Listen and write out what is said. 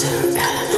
But how